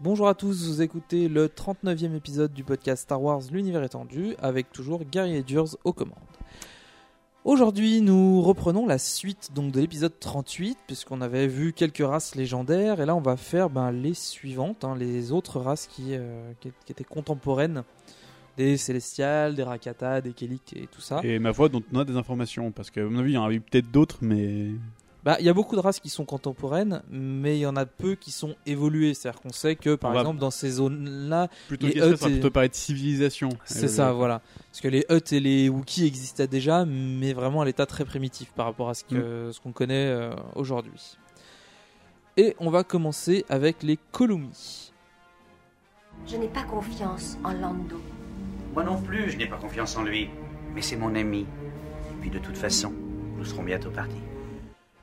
Bonjour à tous, vous écoutez le 39e épisode du podcast Star Wars L'univers étendu avec toujours Gary Edgers aux commandes. Aujourd'hui, nous reprenons la suite donc de l'épisode 38 puisqu'on avait vu quelques races légendaires et là on va faire ben, les suivantes, hein, les autres races qui, euh, qui, étaient contemporaines des Célestials, des Rakata, des Kelik et tout ça. Et ma foi, dont on a des informations, parce qu'à mon avis, il y en a eu peut-être d'autres, mais. Bah, il y a beaucoup de races qui sont contemporaines, mais il y en a peu qui sont évoluées. C'est-à-dire qu'on sait que, par On va- exemple, dans ces zones-là, Plutôt les Hutt ça et- parler de civilisation. c'est ça, voilà. Parce que les Hutt et les Wookiees existaient déjà, mais vraiment à l'état très primitif par rapport à ce que ce qu'on connaît euh, aujourd'hui. Et on va commencer avec les Columi. Je n'ai pas confiance en Lando. Moi non plus, je n'ai pas confiance en lui. Mais c'est mon ami. Et puis de toute façon, nous serons bientôt partis.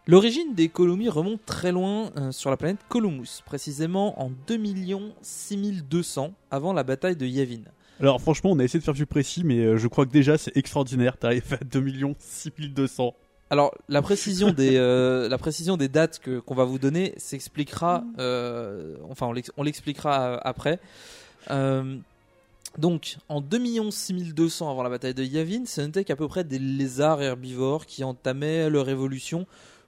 L'origine des Columi remonte très loin euh, sur la planète Columus, précisément en 2 6200 avant la bataille de Yavin. Alors, franchement, on a essayé de faire plus précis, mais euh, je crois que déjà, c'est extraordinaire. T'arrives à 2 6200. Alors la précision des euh, la précision des dates que qu'on va vous donner s'expliquera enfin on l'ex- on l'expliquera après. Donc en 2 6200 avant la bataille de Yavin, ce n'était qu'à peu près des lézards herbivores qui entamaient leur évolution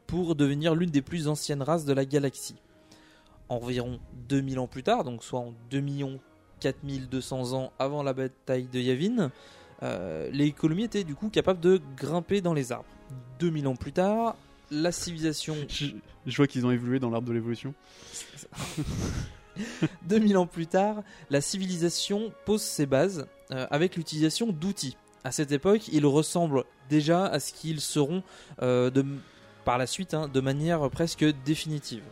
pour devenir l'une des plus anciennes races de la galaxie. Environ 2000 ans plus tard, donc soit en 2 4200 ans avant la bataille de Yavin, euh, les Columi étaient du coup capables de grimper dans les arbres. 2000 ans plus tard, la civilisation. Je, je vois qu'ils ont évolué dans l'arbre de l'évolution. 2000 ans plus tard, la civilisation pose ses bases euh, avec l'utilisation d'outils. À cette époque, ils ressemblent déjà à ce qu'ils seront euh, de, par la suite hein, de manière presque définitive.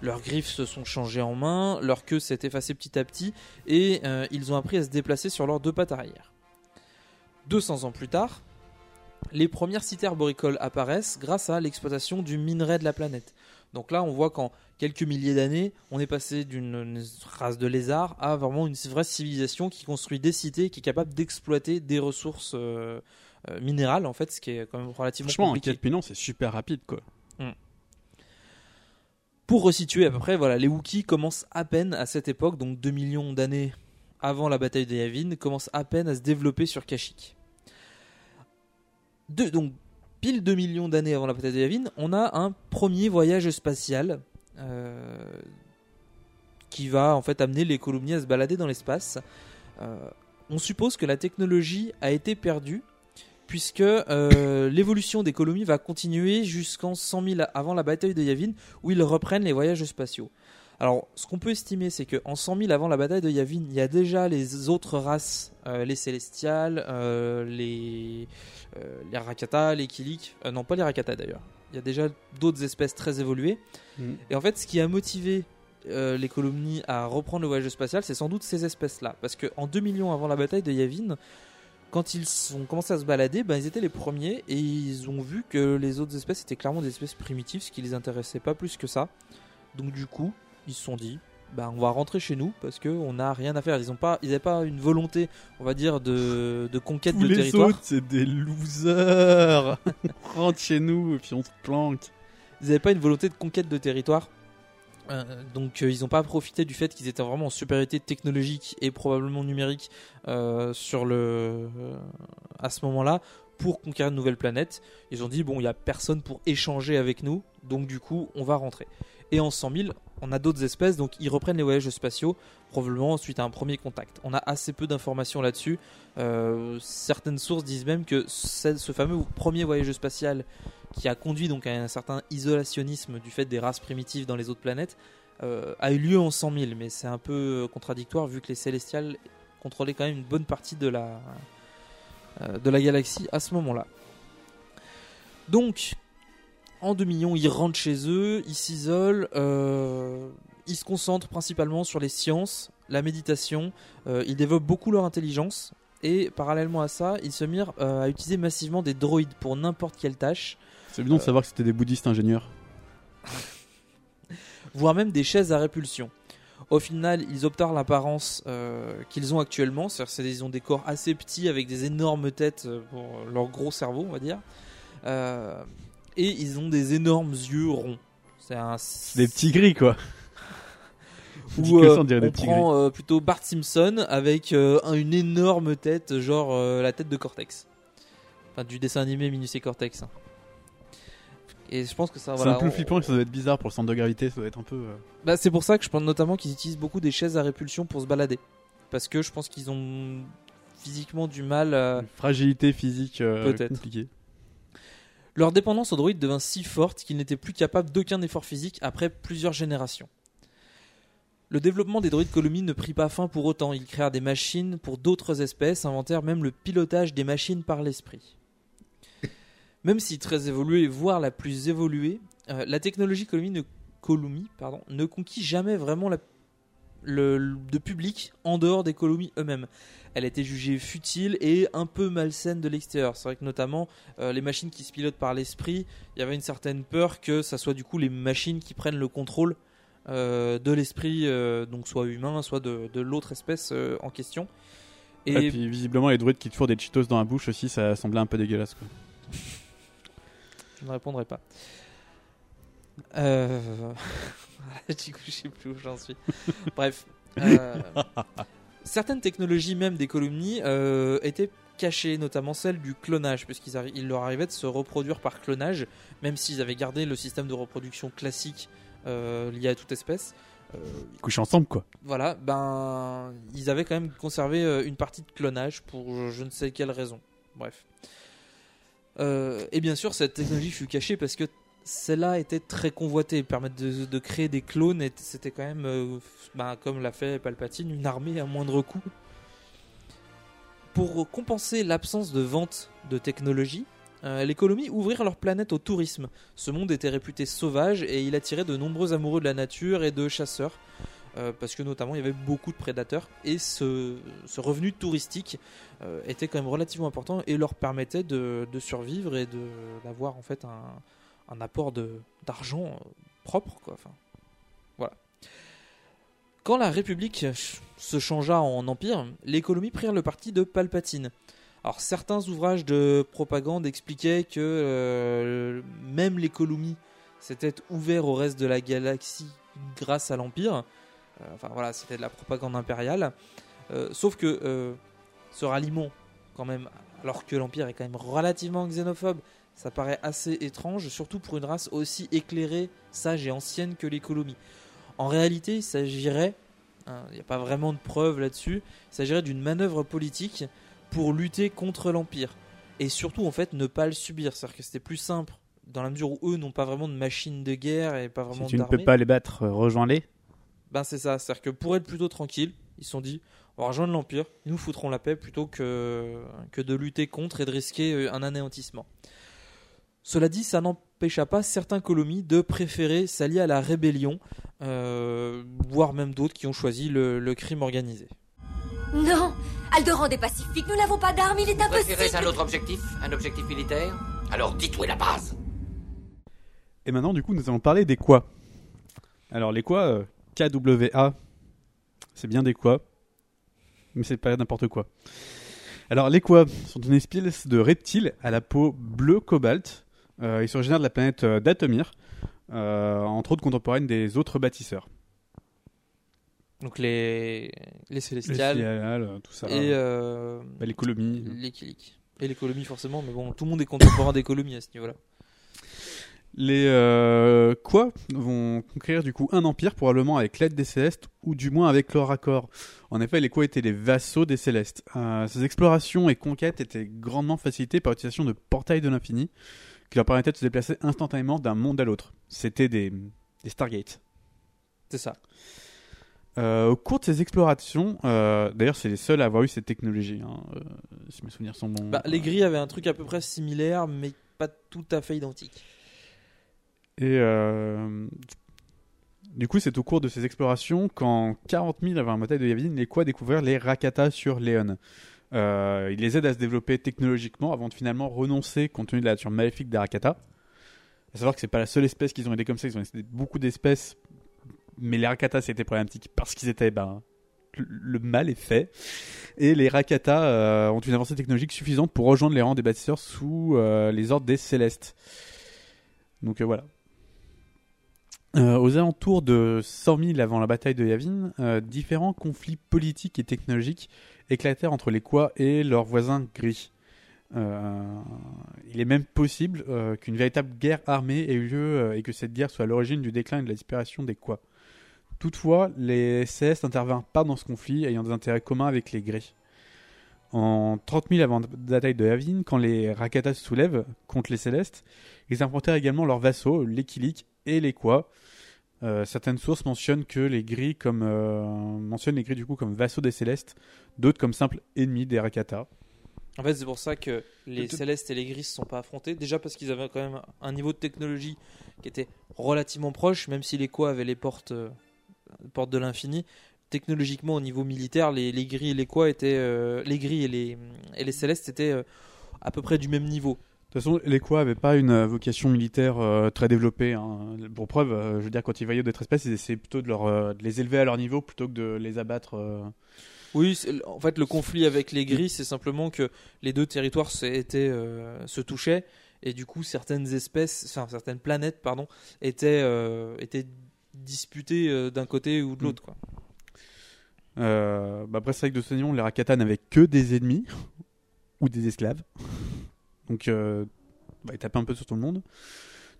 Leurs griffes se sont changées en main, leur queue s'est effacée petit à petit et euh, ils ont appris à se déplacer sur leurs deux pattes arrière. 200 ans plus tard, les premières cités arboricoles apparaissent grâce à l'exploitation du minerai de la planète. Donc là, on voit qu'en quelques milliers d'années, on est passé d'une une race de lézards à vraiment une vraie civilisation qui construit des cités, qui est capable d'exploiter des ressources euh, euh, minérales, en fait, ce qui est quand même relativement Franchement, en compliqué. 4 millions, c'est super rapide, quoi. Pour resituer à peu près, voilà, les Wookiees commencent à peine à cette époque, donc 2 millions d'années avant la bataille de Yavin, commencent à peine à se développer sur Kashyyyk. Deux- donc, pile 2 millions d'années avant la bataille de Yavin, on a un premier voyage spatial euh, qui va en fait amener les Columniers à se balader dans l'espace. Euh, on suppose que la technologie a été perdue puisque euh, l'évolution des colonies va continuer jusqu'en 100 000 avant la bataille de Yavin, où ils reprennent les voyages spatiaux. Alors, ce qu'on peut estimer, c'est qu'en 100 000 avant la bataille de Yavin, il y a déjà les autres races, euh, les Célestials, euh, les, les Rakata, les Kilik, non pas les Rakata d'ailleurs. Il y a déjà d'autres espèces très évoluées. Mhm. Et en fait, ce qui a motivé euh, les colonies à reprendre le voyage spatial, c'est sans doute ces espèces-là. Parce qu'en 2 millions avant la bataille de Yavin, quand ils ont commencé à se balader, ben, ils étaient les premiers et ils ont vu que les autres espèces étaient clairement des espèces primitives, ce qui les intéressait pas plus que ça. Donc du coup, ils se sont dit, bah, on va rentrer chez nous parce que on n'a rien à faire. Ils ont pas, ils n'avaient pas une volonté, on va dire, de, de conquête Tous de les territoire. autres, c'est des losers. on rentre chez nous et puis on se planque. Ils n'avaient pas une volonté de conquête de territoire. Euh, donc euh, ils n'ont pas profité du fait qu'ils étaient vraiment en supériorité technologique et probablement numérique euh, sur le à ce moment-là pour conquérir de nouvelles planètes. Ils ont dit bon il y a personne pour échanger avec nous donc du coup on va rentrer. Et en 100 000 on a d'autres espèces donc ils reprennent les voyages spatiaux probablement suite à un premier contact. On a assez peu d'informations là-dessus. Euh, certaines sources disent même que ce fameux premier voyage spatial qui a conduit donc à un certain isolationnisme du fait des races primitives dans les autres planètes, euh, a eu lieu en 100 000, mais c'est un peu contradictoire vu que les Célestials contrôlaient quand même une bonne partie de la, euh, de la galaxie à ce moment-là. Donc, en 2 millions, ils rentrent chez eux, ils s'isolent, euh, ils se concentrent principalement sur les sciences, la méditation, euh, ils développent beaucoup leur intelligence, et parallèlement à ça, ils se mirent euh, à utiliser massivement des droïdes pour n'importe quelle tâche. C'est bien de savoir que c'était des bouddhistes ingénieurs. voire même des chaises à répulsion. Au final, ils obtinrent l'apparence euh, qu'ils ont actuellement, c'est-à-dire c'est- ils ont des corps assez petits avec des énormes têtes pour leur gros cerveau, on va dire, Euh, et ils ont des énormes yeux ronds. C'est un Des petits gris, quoi. Ou euh, on dirait des prend euh, plutôt Bart Simpson avec euh, un- une énorme tête, genre euh, la tête de Cortex, enfin du dessin animé Minus et Cortex. hein. Et je pense que ça, C'est voilà, un peu on- flippant, ça doit être bizarre pour le centre de gravité, ça doit être un peu. euh, bah, c'est pour ça que je pense notamment qu'ils utilisent beaucoup des chaises à répulsion pour se balader. Parce que je pense qu'ils ont physiquement du mal fragilité physique euh, Peut-être. compliquée. Leur dépendance aux droïdes devint si forte qu'ils n'étaient plus capables d'aucun effort physique après plusieurs générations. Le développement des droïdes Columi ne prit pas fin pour autant. Ils créèrent des machines pour d'autres espèces, inventèrent même le pilotage des machines par l'esprit. Même si très évoluée, voire la plus évoluée, euh, la technologie Columi ne, ne conquit jamais vraiment la- le, de public en dehors des Columi eux-mêmes. Elle était jugée futile et un peu malsaine de l'extérieur. C'est vrai que notamment euh, les machines qui se pilotent par l'esprit, il y avait une certaine peur que ça soit du coup les machines qui prennent le contrôle euh, de l'esprit, euh, donc soit humain, soit de, de l'autre espèce en question. Et Et puis visiblement, les druides qui te fourrent des Cheetos dans la bouche aussi, ça semblait un peu dégueulasse. Quoi. je ne répondrai pas. Euh... du coup, je sais plus où j'en suis. Bref. euh, Certaines technologies même des colonies euh, étaient cachées, notamment celle du clonage, puisqu'il arri- leur arrivait de se reproduire par clonage, même s'ils avaient gardé le système de reproduction classique euh, lié à toute espèce. Ils couchent ensemble, quoi. voilà, ben ils avaient quand même conservé une partie de clonage pour je je ne sais quelle raison. Bref. Euh, et bien sûr, cette technologie fut cachée parce que celle-là était très convoitée. Permettre de, créer des clones, et c'était quand même, euh, ben, comme l'a fait Palpatine, une armée à moindre coût. Pour compenser l'absence de vente de technologie, euh, les colonies ouvrirent leur planète au tourisme. Ce monde était réputé sauvage et il attirait de nombreux amoureux de la nature et de chasseurs. euh, parce que notamment il y avait beaucoup de prédateurs et ce, revenu touristique euh, était quand même relativement important et leur permettait de, de survivre et d'avoir en fait un, un apport d'argent euh, propre quoi. Voilà. Quand la République se changea en empire, les colonies prirent le parti de Palpatine. Alors certains ouvrages de propagande expliquaient que euh, même les colonies s'étaient ouverts au reste de la galaxie grâce à l'empire. Euh, enfin voilà, c'était de la propagande impériale. Sauf que ce ralliement, quand même, alors que l'empire est quand même relativement xénophobe, ça paraît assez étrange, surtout pour une race aussi éclairée, sage et ancienne que les colonies. En réalité, il s'agirait, hein, il n'y a pas vraiment de preuves là-dessus, il s'agirait d'une manœuvre politique pour lutter contre l'Empire. Et surtout, en fait, ne pas le subir. C'est-à-dire que c'était plus simple, dans la mesure où eux n'ont pas vraiment de machine de guerre et pas Si vraiment tu ne peux pas les battre, euh, rejoins-les. Ben c'est ça, c'est-à-dire que pour être plutôt tranquille, ils se sont dit, on va rejoindre l'Empire, ils nous foutront la paix plutôt que, que de lutter contre et de risquer euh, un anéantissement. Cela dit, ça n'empêcha pas certains colomies de préférer s'allier à la rébellion, euh, voire même d'autres qui ont choisi le, le crime organisé. Non Alderan est pacifique, nous n'avons pas d'armes, il est Préférez impossible un autre objectif Un objectif militaire? Alors dites où est la base Et maintenant, du coup, nous allons parler des quoi. Alors, les quoi, euh, KWA. C'est bien des quoi, mais c'est pas n'importe quoi. Alors les quoi sont une espèce de reptiles à la peau bleu cobalt. Euh, ils sont originaires de la planète euh, Datomir, euh, entre autres contemporaines des autres bâtisseurs. Donc les, les célestials. Les Célestials, tout ça. Et Bah, les Colomies. Les. Et les Colomies, forcément, mais bon, tout le monde est contemporain des Colomies à ce niveau-là. Les euh, quoi vont conquérir du coup un empire probablement avec l'aide des Célestes ou du moins avec leur accord? En effet, les quoi étaient les vassaux des Célestes. Euh, ces explorations et conquêtes étaient grandement facilitées par l'utilisation de portails de l'infini qui leur permettaient de se déplacer instantanément d'un monde à l'autre. C'était des, des Stargates. C'est ça. Euh, au cours de ces explorations, euh, d'ailleurs c'est les seuls à avoir eu cette technologie, hein, euh, si mes souvenirs sont bons. Bah, les grilles avaient un truc à peu près similaire, mais pas tout à fait identique. Et du coup, c'est au cours de ces explorations qu'en 40 000 avant la bataille de Yavin, les Quoi découvrirent les Rakata sur Léon. Euh, ils les aident à se développer technologiquement avant de finalement renoncer compte tenu de la nature maléfique des Rakata. À savoir que c'est pas la seule espèce qu'ils ont aidé comme ça, ils ont aidé beaucoup d'espèces, mais les Rakata c'était problématique parce qu'ils étaient ben, le- mal est fait. Et les Rakata euh, ont une avancée technologique suffisante pour rejoindre les rangs des bâtisseurs sous euh, les ordres des Célestes. Donc euh, voilà. Aux alentours de 100 000 avant la bataille de Yavin, différents conflits politiques et technologiques éclatèrent entre les Quoi et leurs voisins gris. Euh, il est même possible euh, qu'une véritable guerre armée ait eu lieu euh, et que cette guerre soit à l'origine du déclin et de la disparition des Quoi. Toutefois, les CS n'intervinrent pas dans ce conflit, ayant des intérêts communs avec les Gris. En 30 000 avant la bataille de Yavin, quand les Rakata se soulèvent contre les Célestes, ils affrontèrent également leurs vassaux, les Kiliks et les Quoi. Euh, certaines sources mentionnent que les Gris comme euh, mentionnent les Gris du coup comme vassaux des Célestes, d'autres comme simples ennemis des Rakata. En fait, c'est pour ça que les Tout- Célestes et les Gris ne sont pas affrontés. Déjà parce qu'ils avaient quand même un niveau de technologie qui était relativement proche, même si les Quoi avaient les portes, euh, portes de l'infini. Technologiquement, au niveau militaire, les, les Gris et les Quoi étaient. euh, les Gris et les, et les Célestes étaient euh, à peu près du même niveau. De toute façon, les Quoi n'avaient pas une euh, vocation militaire euh, très développée. hein. Pour preuve, euh, je veux dire, quand ils voyaient d'autres espèces, ils essayaient plutôt de, leur, euh, de les élever à leur niveau plutôt que de les abattre. Oui, en fait, le conflit avec les Gris, c'est simplement que les deux territoires se, étaient, se touchaient et du coup, certaines espèces, enfin certaines planètes, pardon, étaient, étaient disputées d'un côté ou de l'autre. Quoi. Euh, bah après, c'est vrai que de façon, les Rakata n'avaient que des ennemis ou des esclaves. Donc, euh, bah, tapaient un peu sur tout le monde.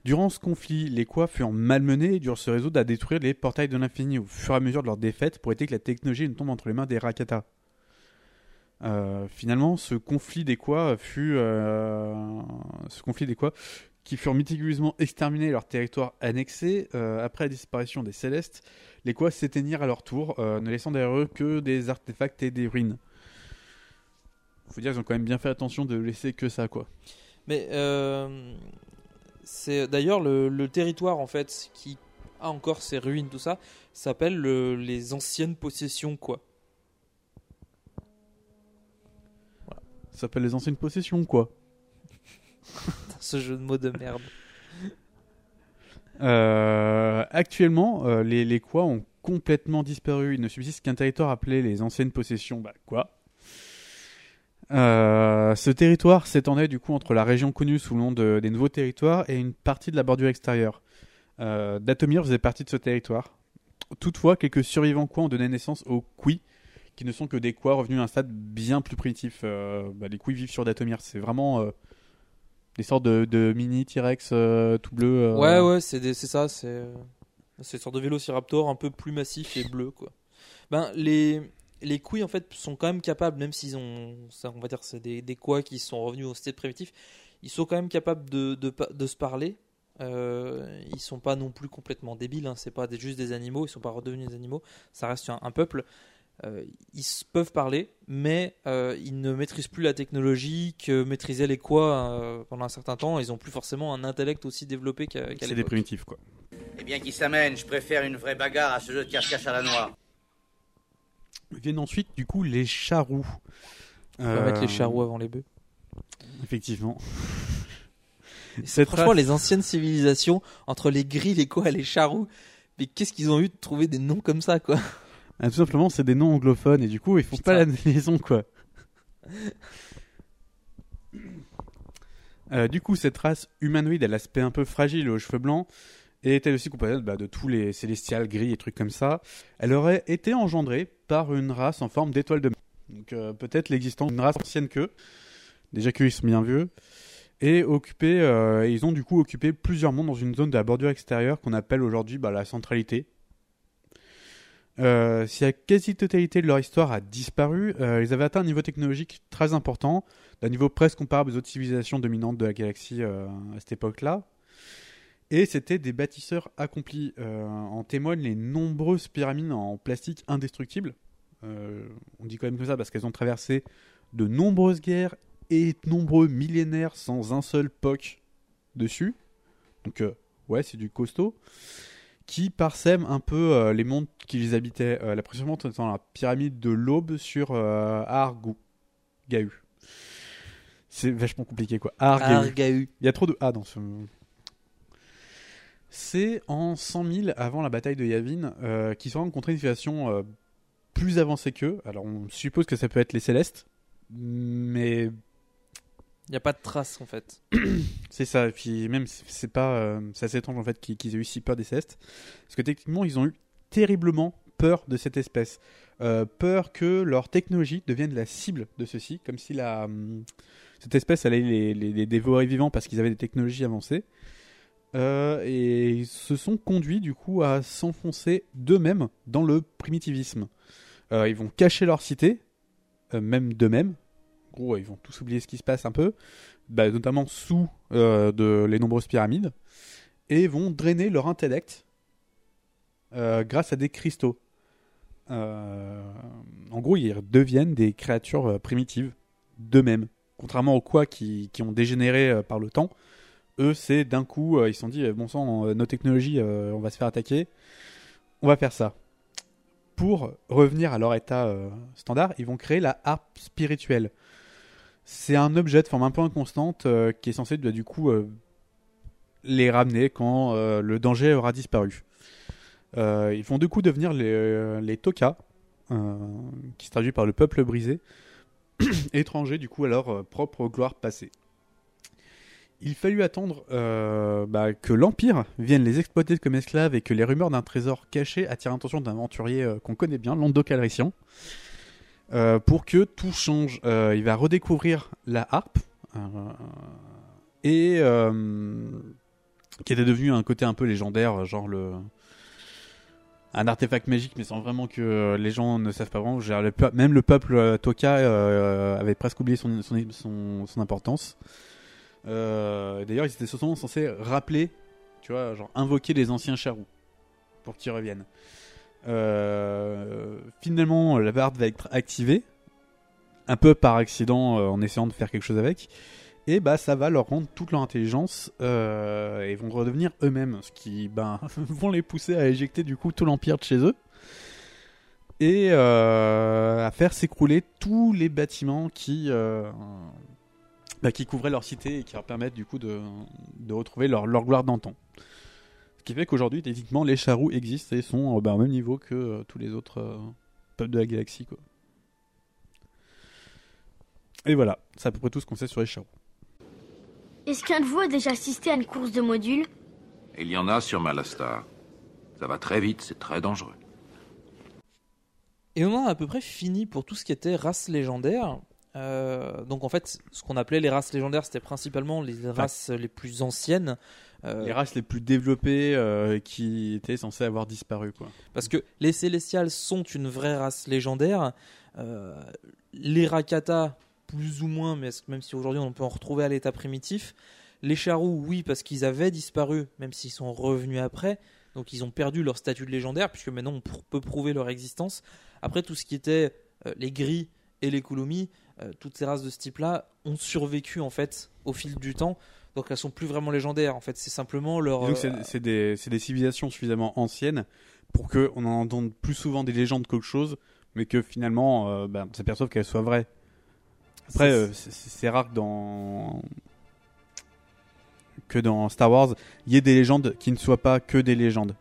Durant ce conflit, les Quoi furent malmenés et durent se résoudre à détruire les portails de l'infini au fur et à mesure de leur défaite pour éviter que la technologie ne tombe entre les mains des Rakata. Euh, finalement, ce conflit des Quoi fut euh, ce conflit des Quoi qui furent méticuleusement exterminés et leur territoire annexé euh, après la disparition des Célestes, les Quoi s'éteignirent à leur tour, ne laissant derrière eux que des artefacts et des ruines. Faut dire qu'ils ont quand même bien fait attention de laisser que ça, quoi. Mais euh, c'est d'ailleurs le, le territoire en fait qui a encore ses ruines, tout ça, s'appelle le- les anciennes possessions, quoi. Ça s'appelle les anciennes possessions, quoi. Ce jeu de mots de merde. Euh, actuellement, euh, les, les quoi ont complètement disparu. Il ne subsiste qu'un territoire appelé les anciennes possessions. Bah, quoi? Euh, Ce territoire s'étendait du coup entre la région connue sous le nom de- des nouveaux territoires et une partie de la bordure extérieure. Euh, Datomir faisait partie de ce territoire. Toutefois, quelques survivants quoi ont donné naissance aux Kui, qui ne sont que des quoi revenus à un stade bien plus primitif. Euh, bah, les Kui vivent sur Datomir. C'est vraiment des sortes de, mini T-Rex tout bleu. Ouais, ouais, c'est ça, c'est c'est une sorte de vélociraptor un peu plus massif et bleu, quoi. Ben, les, les couilles, en fait, sont quand même capables, même s'ils ont, ça, on va dire, c'est des, des quoi qui sont revenus au stade primitif, ils sont quand même capables de, de, de se parler. Euh, ils sont pas non plus complètement débiles, hein, c'est pas des- juste des animaux, ils sont pas redevenus des animaux, ça reste un, un peuple. Euh, ils peuvent parler, mais euh, ils ne maîtrisent plus la technologie que maîtrisaient les quoi euh, pendant un certain temps. Ils ont plus forcément un intellect aussi développé qu'à qu'à C'est des primitifs, quoi. Eh bien, qui s'amène Je préfère une vraie bagarre à ce jeu de cache-cache à la noire. Viennent ensuite, du coup, les charous. On va mettre les charous avant les bœufs. Effectivement. C'est franchement les anciennes civilisations entre les gris, les quoi, les charous. Mais qu'est-ce qu'ils ont eu de trouver des noms comme ça, quoi? Ah, tout simplement, c'est des noms anglophones et du coup, ils font pas la liaison, quoi. Euh, du coup, cette race humanoïde à l'aspect un peu fragile aux cheveux blancs était aussi composée bah, de tous les célestials gris et trucs comme ça. Elle aurait été engendrée par une race en forme d'étoile de mer. Donc euh, peut-être l'existence d'une race ancienne qu'eux. Déjà qu'ils sont bien vieux. Et occupé, euh, ils ont du coup occupé plusieurs mondes dans une zone de la bordure extérieure qu'on appelle aujourd'hui bah, la centralité. Euh, si la quasi-totalité de leur histoire a disparu, ils avaient atteint un niveau technologique très important, d'un niveau presque comparable aux autres civilisations dominantes de la galaxie à cette époque-là. Et c'était des bâtisseurs accomplis. Euh, en témoignent les nombreuses pyramides en plastique indestructible. Euh, on dit quand même comme ça parce qu'elles ont traversé de nombreuses guerres et de nombreux millénaires sans un seul POC dessus. Donc, euh, ouais, c'est du costaud. Qui parsème un peu les mondes qui les habitaient. La précédente étant la pyramide de l'Aube sur Argu. Gahu. C'est vachement compliqué quoi. Argahu. Il y a trop de A dans ce. C'est en 100 000 avant la bataille de Yavin euh, qu'ils sont rencontrés une situation euh, plus avancée qu'eux. Alors on suppose que ça peut être les Célestes, mais Il n'y a pas de trace en fait. c'est ça. Et puis même c'est pas, euh, c'est assez étrange en fait qu'ils aient eu si peur des Célestes, parce que techniquement ils ont eu terriblement peur de cette espèce, Euh, peur que leur technologie devienne la cible de ceux-ci, comme si la hum, cette espèce allait les, les, les dévorer vivants parce qu'ils avaient des technologies avancées. Euh, et ils se sont conduits du coup à s'enfoncer d'eux-mêmes dans le primitivisme. Euh, ils vont cacher leur cité, euh, même d'eux-mêmes. En gros, ils vont tous oublier ce qui se passe un peu, bah, notamment sous de les nombreuses pyramides, et vont drainer leur intellect grâce à des cristaux. En gros, ils deviennent des créatures primitives d'eux-mêmes. Contrairement aux quoi qui, qui ont dégénéré par le temps, eux, c'est d'un coup, euh, ils se sont dit, euh, bon sang, euh, nos technologies, on va se faire attaquer, on va faire ça. Pour revenir à leur état standard, ils vont créer la harpe spirituelle. C'est un objet de forme un peu inconstante qui est censé bah, du coup les ramener quand le danger aura disparu. Ils vont du coup devenir les, les Toka, euh, qui se traduit par le peuple brisé, étrangers du coup à leur propre gloire passée. Il fallut attendre euh, bah, que l'Empire vienne les exploiter comme esclaves et que les rumeurs d'un trésor caché attirent l'attention d'un aventurier euh, qu'on connaît bien, Calrissian, euh, pour que tout change. Il va redécouvrir la harpe, et qui était devenu un côté un peu légendaire, genre le un artefact magique, mais sans vraiment que les gens ne savent pas vraiment. Même le peuple Toka avait presque oublié son importance. Euh, D'ailleurs, ils étaient censés rappeler, tu vois, genre invoquer les anciens charous pour qu'ils reviennent. Euh, finalement, la barre va être activée, un peu par accident euh, en essayant de faire quelque chose avec, et bah ça va leur rendre toute leur intelligence et vont redevenir eux-mêmes, ce qui ben, vont les pousser à éjecter du coup tout l'empire de chez eux et à faire s'écrouler tous les bâtiments qui bah, qui couvraient leur cité et qui leur permettent du coup de, de retrouver leur, leur gloire d'antan. Ce qui fait qu'aujourd'hui, techniquement, les charous existent et sont euh, bah, au même niveau que euh, tous les autres euh, peuples de la galaxie. Quoi. Et voilà, c'est à peu près tout ce qu'on sait sur les charous. Est-ce qu'un de vous a déjà assisté à une course de modules? Il y en a sur Malastar. Ça va très vite, c'est très dangereux. Et on en a à peu près fini pour tout ce qui était races légendaires. Euh, donc en fait, ce qu'on appelait les races légendaires, c'était principalement les races les plus anciennes. Euh, Les races les plus développées euh, qui étaient censées avoir disparu. Quoi. Parce que les Célestials sont une vraie race légendaire. Les Rakata, plus ou moins, mais même si aujourd'hui on peut en retrouver à l'état primitif. Les Charous, oui, parce qu'ils avaient disparu, même s'ils sont revenus après. Donc ils ont perdu leur statut de légendaire, puisque maintenant on peut prouver leur existence. Après, tout ce qui était les Gris et les Kulomi, euh, toutes ces races de ce type-là ont survécu en fait au fil du temps. Donc elles sont plus vraiment légendaires. En fait, c'est simplement leur. Et donc c'est euh, c'est des, c'est des civilisations suffisamment anciennes pour qu'on en entende plus souvent des légendes qu'autre chose, mais que finalement euh, bah, on s'aperçoive qu'elles soient vraies. Après, C'est- euh, c'est rare que dans que dans Star Wars, il y ait des légendes qui ne soient pas que des légendes.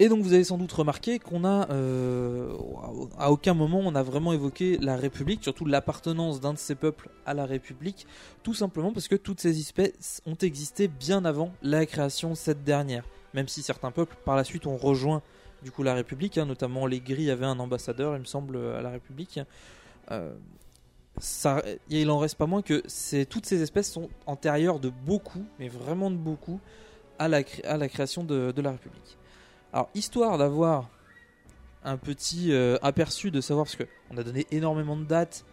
Et donc vous avez sans doute remarqué qu'on a euh, à aucun moment on a vraiment évoqué la République, surtout l'appartenance d'un de ces peuples à la République, tout simplement parce que toutes ces espèces ont existé bien avant la création de cette dernière. Même si certains peuples par la suite ont rejoint du coup la République, hein, notamment les Gris avaient un ambassadeur, il me semble, à la République. Euh, il en reste pas moins que toutes ces espèces sont antérieures de beaucoup, mais vraiment de beaucoup, à la, création de la République. Alors, histoire d'avoir un petit euh, aperçu de savoir, parce qu'on a donné énormément de dates,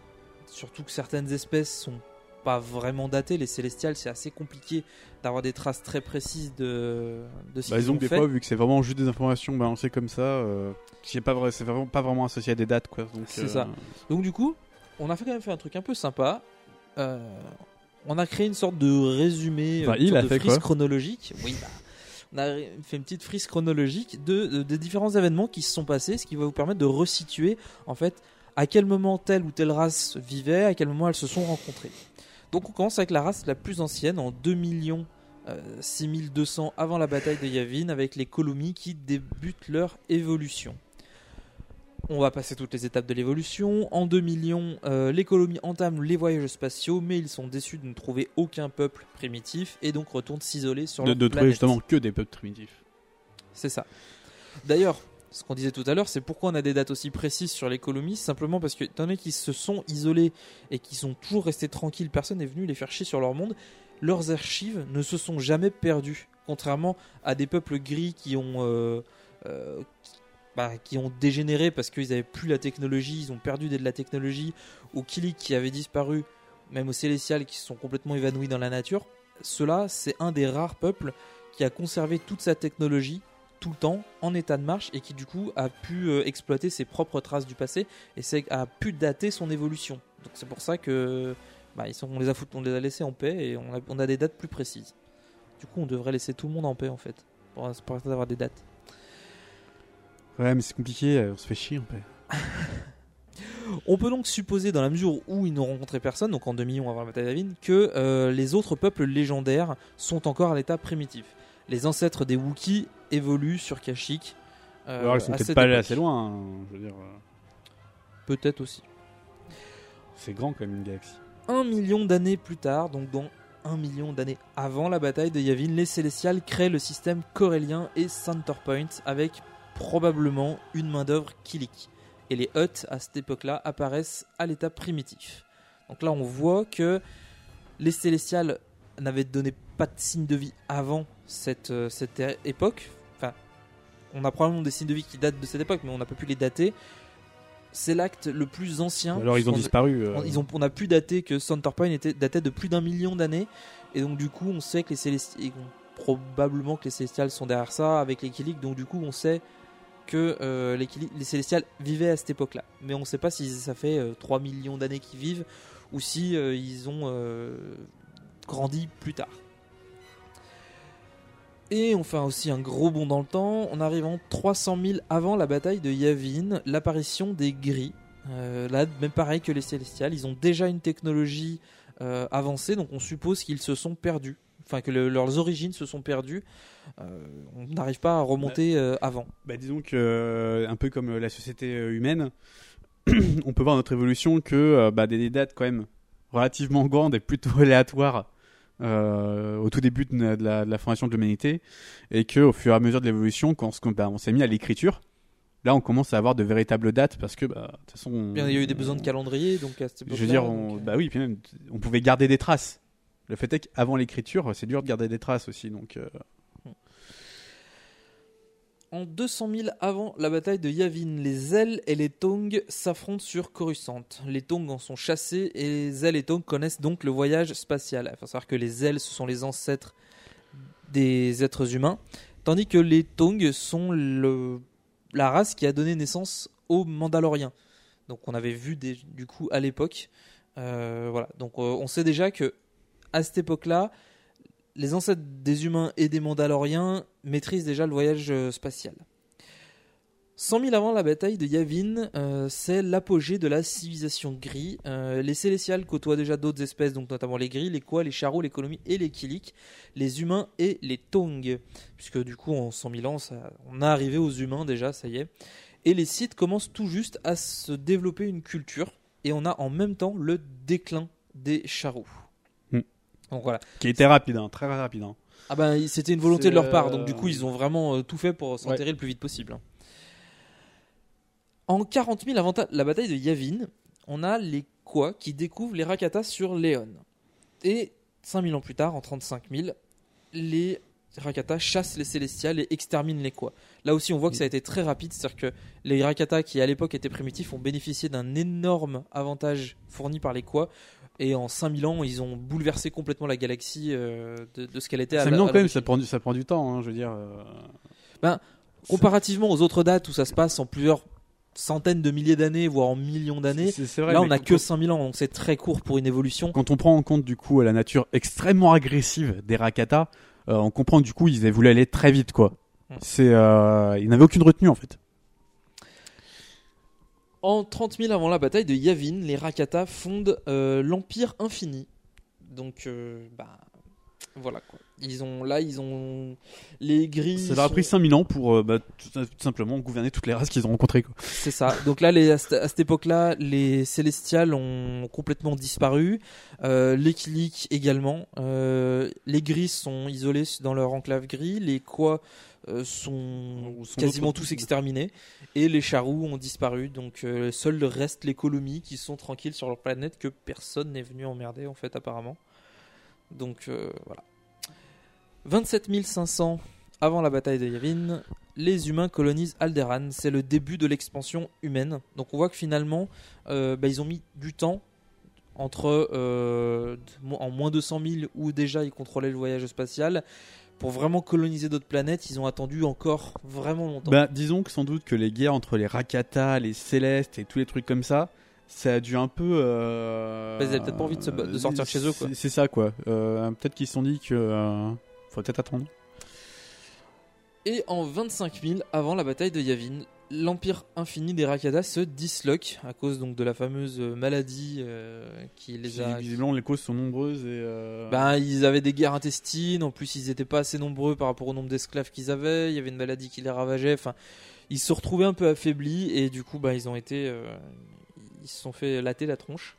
surtout que certaines espèces sont pas vraiment datées, les célestiales, c'est assez compliqué d'avoir des traces très précises de, de ce Bah, qu'ils disons ont que des fait. fois, vu que c'est vraiment juste des informations balancées comme ça, euh, c'est pas, vrai- c'est vraiment, pas vraiment associé à des dates. quoi. Donc, C'est euh, ça. Donc du coup, on a fait quand même fait un truc un peu sympa. Euh, on a créé une sorte de résumé, Enfin, une il sorte a de fait frise quoi? chronologique. Oui, bah, on a fait une petite frise chronologique de, de- des différents événements qui se sont passés, ce qui va vous permettre de resituer en fait à quel moment telle ou telle race vivait, à quel moment elles se sont rencontrées. Donc on commence avec la race la plus ancienne en 2 millions euh, 6200 avant la bataille de Yavin avec les Colomies qui débutent leur évolution. On va passer toutes les étapes de l'évolution. En 2 millions, euh, les entament les voyages spatiaux, mais ils sont déçus de ne trouver aucun peuple primitif et donc retournent s'isoler sur de, leur de trouver planète. justement que des peuples primitifs. C'est ça. D'ailleurs, ce qu'on disait tout à l'heure, c'est pourquoi on a des dates aussi précises sur les colomies, simplement parce que, étant donné qu'ils se sont isolés et qu'ils sont toujours restés tranquilles, personne n'est venu les faire chier sur leur monde, leurs archives ne se sont jamais perdues. Contrairement à des peuples gris qui ont, euh, euh, qui, bah, qui ont dégénéré parce qu'ils n'avaient plus la technologie, ils ont perdu de la technologie, ou Kilik qui avait disparu, même aux Célestials qui se sont complètement évanouis dans la nature. Cela, c'est un des rares peuples qui a conservé toute sa technologie tout le temps en état de marche et qui du coup a pu euh, exploiter ses propres traces du passé et a pu dater son évolution. Donc c'est pour ça que bah, les a laissés en paix et on a, des dates plus précises. Du coup, on devrait laisser tout le monde en paix en fait pour avoir des dates. Ouais, mais c'est compliqué, euh, on se fait chier en fait. On peut donc supposer, dans la mesure où ils n'ont rencontré personne, donc en 2 millions avant la bataille d'Avin, que euh, les autres peuples légendaires sont encore à l'état primitif. Les ancêtres des Wookiees évoluent sur Kashyyyk. euh, Alors ils sont peut-être pas allés assez loin, hein, je veux dire. Peut-être aussi. C'est grand quand même une galaxie. Un million d'années plus tard, donc dans un million d'années avant la bataille de Yavin, les Célestials créent le système corélien et Center Point avec probablement une main-d'œuvre Kilik. Et les Hutt à cette époque-là apparaissent à l'état primitif. Donc là, on voit que les Célestials n'avaient donné pas de signe de vie avant cette, euh, cette époque. Enfin, on a probablement des signes de vie qui datent de cette époque, mais on n'a pas pu les dater. C'est l'acte le plus ancien. Alors, ils ont disparu, euh. on- Ils ont, on a pu dater que Center Point était datait de plus d'un million d'années, et donc du coup, on sait que les Célestials, probablement que les Célestials sont derrière ça avec les Kilik, donc du coup, on sait euh, les, Célestials vivaient à cette époque-là. Mais on ne sait pas si ça fait euh, 3 millions d'années qu'ils vivent ou si euh, ils ont euh, grandi plus tard. Et on fait aussi un gros bond dans le temps. On arrive en 300 000 avant la bataille de Yavin, l'apparition des gris. Euh, là, même pareil que les Célestials, ils ont déjà une technologie euh, avancée, donc on suppose qu'ils se sont perdus. Enfin, que le- leurs origines se sont perdues. Euh, on n'arrive pas à remonter euh, avant. Bah, disons que, euh, un peu comme la société humaine, on peut voir notre évolution que bah, des, des dates quand même relativement grandes et plutôt aléatoires au tout début de, la- de la, de la formation de l'humanité, et que au fur et à mesure de l'évolution, quand on, bah, on s'est mis à l'écriture, là on commence à avoir de véritables dates parce que bah, de toute façon, on- Bien, il y a eu des besoins de calendrier, donc à cette je veux dire, donc, bah oui, puis même, on pouvait garder des traces. Le fait est qu'avant l'écriture, c'est dur de garder des traces aussi, donc. euh, En 200 000 avant la bataille de Yavin, les ailes et les Tongs s'affrontent sur Coruscant. Les Tongs en sont chassés et les ailes et Tongs connaissent donc le voyage spatial. Il faut savoir que les ailes, ce sont les ancêtres des êtres humains, tandis que les Tongs sont la race qui a donné naissance aux Mandaloriens. Donc on avait vu du coup à l'époque. Euh, voilà. Donc euh, on sait déjà que à cette époque-là, les ancêtres des humains et des Mandaloriens maîtrisent déjà le voyage euh, spatial. 100 000 avant la bataille de Yavin, euh, c'est l'apogée de la civilisation gris. Euh, les Célestials côtoient déjà d'autres espèces, donc notamment les gris, les Kwa, les Charros, les Kolomis et les Kilik, les humains et les Tong. Puisque du coup, en 100 000 ans, on est arrivé aux humains déjà, ça y est. Et les Sith commencent tout juste à se développer une culture, et on a en même temps le déclin des Charros. Donc voilà. Qui était rapide, hein, très rapide. hein. Ah ben c'était une volonté de leur part, donc du coup ils ont vraiment euh, tout fait pour s'enterrer le plus vite possible. En 40 000 avant la bataille de Yavin, on a les Kwa qui découvrent les Rakata sur Léon. Et 5000 ans plus tard, en 35 000, les Rakata chassent les Célestials et exterminent les Kwa. Là aussi on voit que ça a été très rapide, c'est-à-dire que les Rakata qui à l'époque étaient primitifs ont bénéficié d'un énorme avantage fourni par les Kwa. Et en 5000 ans, ils ont bouleversé complètement la galaxie euh, de, de ce qu'elle était à 5000 la- ans, quand même, ça prend, du, ça prend du temps, hein, je veux dire. euh, Ben, comparativement aux autres dates où ça se passe en plusieurs centaines de milliers d'années, voire en millions d'années, là on a quand- que 5000 ans, donc c'est très court pour une évolution. Quand on prend en compte du coup la nature extrêmement agressive des Rakata, euh, on comprend que du coup ils voulu aller très vite quoi. Hmm. C'est, ils n'avaient aucune retenue en fait. En 30 000 avant la bataille de Yavin, les Rakata fondent euh, l'Empire Infini. Donc, euh, bah, voilà quoi. Ils ont, là, ils ont les gris. Ça leur a sont- pris 5000 ans pour euh, bah, tout, tout simplement gouverner toutes les races qu'ils ont rencontrées quoi. C'est ça. Donc là, les, à cette époque-là, les Célestials ont complètement disparu. Euh, les Kilik également. Euh, les Gris sont isolés dans leur enclave gris. Les euh, sont, sont quasiment tous exterminés. Et les Charous ont disparu. Donc euh, seuls restent les Colomis qui sont tranquilles sur leur planète que personne n'est venu emmerder en fait apparemment. Donc euh, voilà. 27 500 avant la bataille de Yavin, les humains colonisent Alderaan. C'est le début de l'expansion humaine. Donc on voit que finalement, euh, bah, ils ont mis du temps entre euh, en moins de 100 000 où déjà ils contrôlaient le voyage spatial. Pour vraiment coloniser d'autres planètes, ils ont attendu encore vraiment longtemps. Bah, disons que sans doute que les guerres entre les Rakata, les Célestes et tous les trucs comme ça, ça a dû un peu. Euh... Bah, ils avaient peut-être pas envie de se ba- de sortir de chez eux, quoi. C'est- C'est ça quoi. Euh, peut-être qu'ils se sont dit que. euh, faut peut-être attendre. Et en 25 000 avant la bataille de Yavin, l'empire infini des Rakata se disloque à cause donc de la fameuse euh, maladie euh, qui les a. Visiblement, les causes sont nombreuses et. euh, Ben, ils avaient des guerres intestines, en plus ils n'étaient pas assez nombreux par rapport au nombre d'esclaves qu'ils avaient, il y avait une maladie qui les ravageait, enfin ils se retrouvaient un peu affaiblis et du coup bah, ils ont été... euh, ils se sont fait latter la tronche.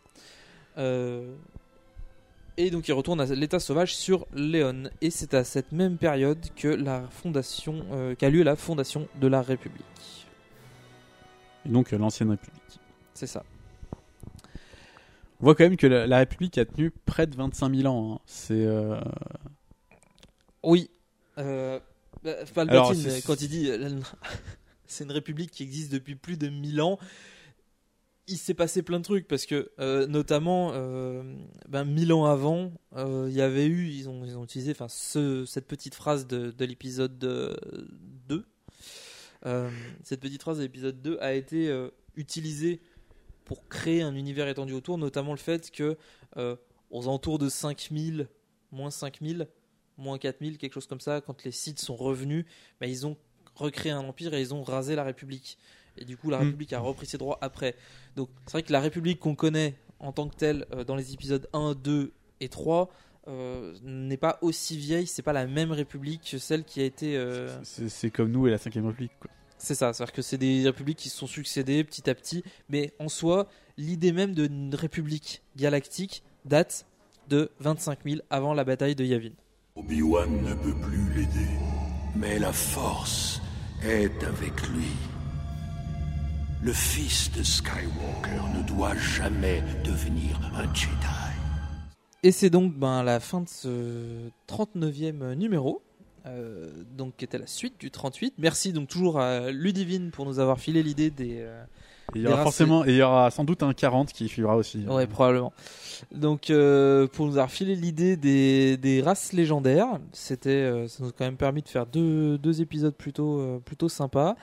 Et donc ils retournent à l'état sauvage sur Léon. Et c'est à cette même période que la fondation, qu'a lieu la fondation de la République. Et donc euh, l'ancienne République. C'est ça. On voit quand même que la, la République a tenu près de 25 000 ans. hein. C'est. euh, Oui. Euh, bah, Palpatine, Alors, quand il dit c'est une république qui existe depuis plus de 1000 ans, il s'est passé plein de trucs parce que, euh, notamment, euh, ben, 1000 ans avant, euh, il y avait eu, ils ont, ils ont utilisé enfin, ce, cette petite phrase de, de l'épisode 2. Euh, cette petite phrase de l'épisode 2 a été euh, utilisée pour créer un univers étendu autour, notamment le fait que euh, aux alentours de 5000, moins 5000, moins 4000, quelque chose comme ça, quand les Sith sont revenus, bah, ils ont recréé un empire et ils ont rasé la République. Et du coup, la Mm. République a repris ses droits après. Donc, c'est vrai que la République qu'on connaît en tant que telle euh, dans les épisodes 1, 2 et 3 euh, n'est pas aussi vieille, c'est pas la même République que celle qui a été. euh, c'est comme nous et la 5ème République. Quoi. c'est ça, c'est-à-dire que c'est des républiques qui se sont succédées petit à petit, mais en soi, l'idée même d'une république galactique date de 25 000 avant la bataille de Yavin. Obi-Wan ne peut plus l'aider, mais la force est avec lui. Le fils de Skywalker ne doit jamais devenir un Jedi. Et c'est donc ben, la fin de ce 39e numéro, euh, donc qui était la suite du 38. Merci donc toujours à Ludivine pour nous avoir filé l'idée des. euh, il y aura races- forcément, et il y aura sans doute un 40 qui suivra aussi. Ouais, probablement. Donc, euh, pour nous avoir filé l'idée des, des races légendaires, c'était, euh, ça nous a quand même permis de faire deux, deux épisodes plutôt, euh, plutôt sympas.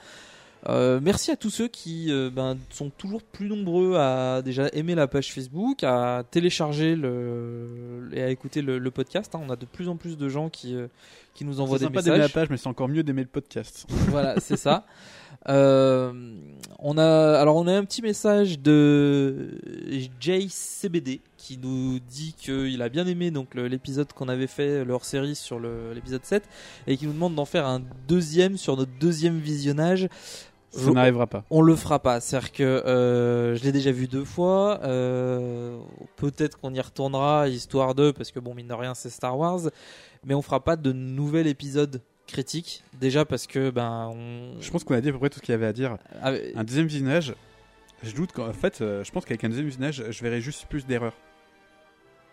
Euh, merci à tous ceux qui euh, ben, sont toujours plus nombreux à déjà aimer la page Facebook, à télécharger le, et à écouter le, le podcast. hein. On a de plus en plus de gens qui, euh, qui nous envoient C'est des sympa d'aimer la messages. page, mais c'est encore mieux d'aimer le podcast. Voilà, c'est ça. Euh, on a alors on a un petit message de JCBD qui nous dit qu'il a bien aimé donc l'épisode qu'on avait fait leur série sur l'épisode 7 et qui nous demande d'en faire un deuxième sur notre deuxième visionnage. Ça Je- n'arrivera pas. On le fera pas. C'est-à-dire que euh, je l'ai déjà vu deux fois. euh, Peut-être qu'on y retournera histoire de parce que bon mine de rien c'est Star Wars, mais on fera pas de nouvel épisode critique. Déjà parce que ben on... Je pense qu'on a dit à peu près tout ce qu'il y avait à dire. Ah, Un deuxième visionnage, je doute qu'en fait, euh, je pense qu'avec un deuxième visionnage, je verrai juste plus d'erreurs.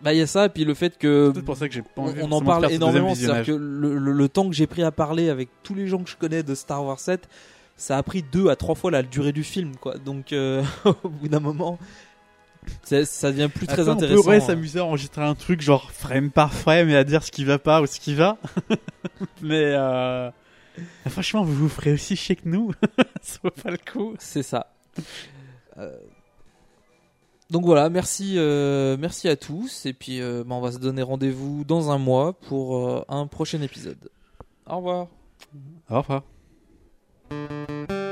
Bah il y a ça et puis le fait que C'est peut-être pour ça que j'ai pas envie on, en parle énormément, c'est-à-dire que le- le temps que j'ai pris à parler avec tous les gens que je connais de Star Wars 7, ça a pris deux à trois fois la durée du film quoi. Donc euh, au bout d'un moment ça devient plus très intéressant. On pourrait hein. s'amuser à enregistrer un truc genre frame par frame et à dire ce qui va pas ou ce qui va. Mais euh, franchement, vous vous ferez aussi chier que nous. Ça vaut pas le coup. C'est ça. Euh, Donc voilà, merci, euh, merci à tous et puis bah, on va se donner rendez-vous dans un mois pour un prochain épisode. Au revoir. Au revoir. Música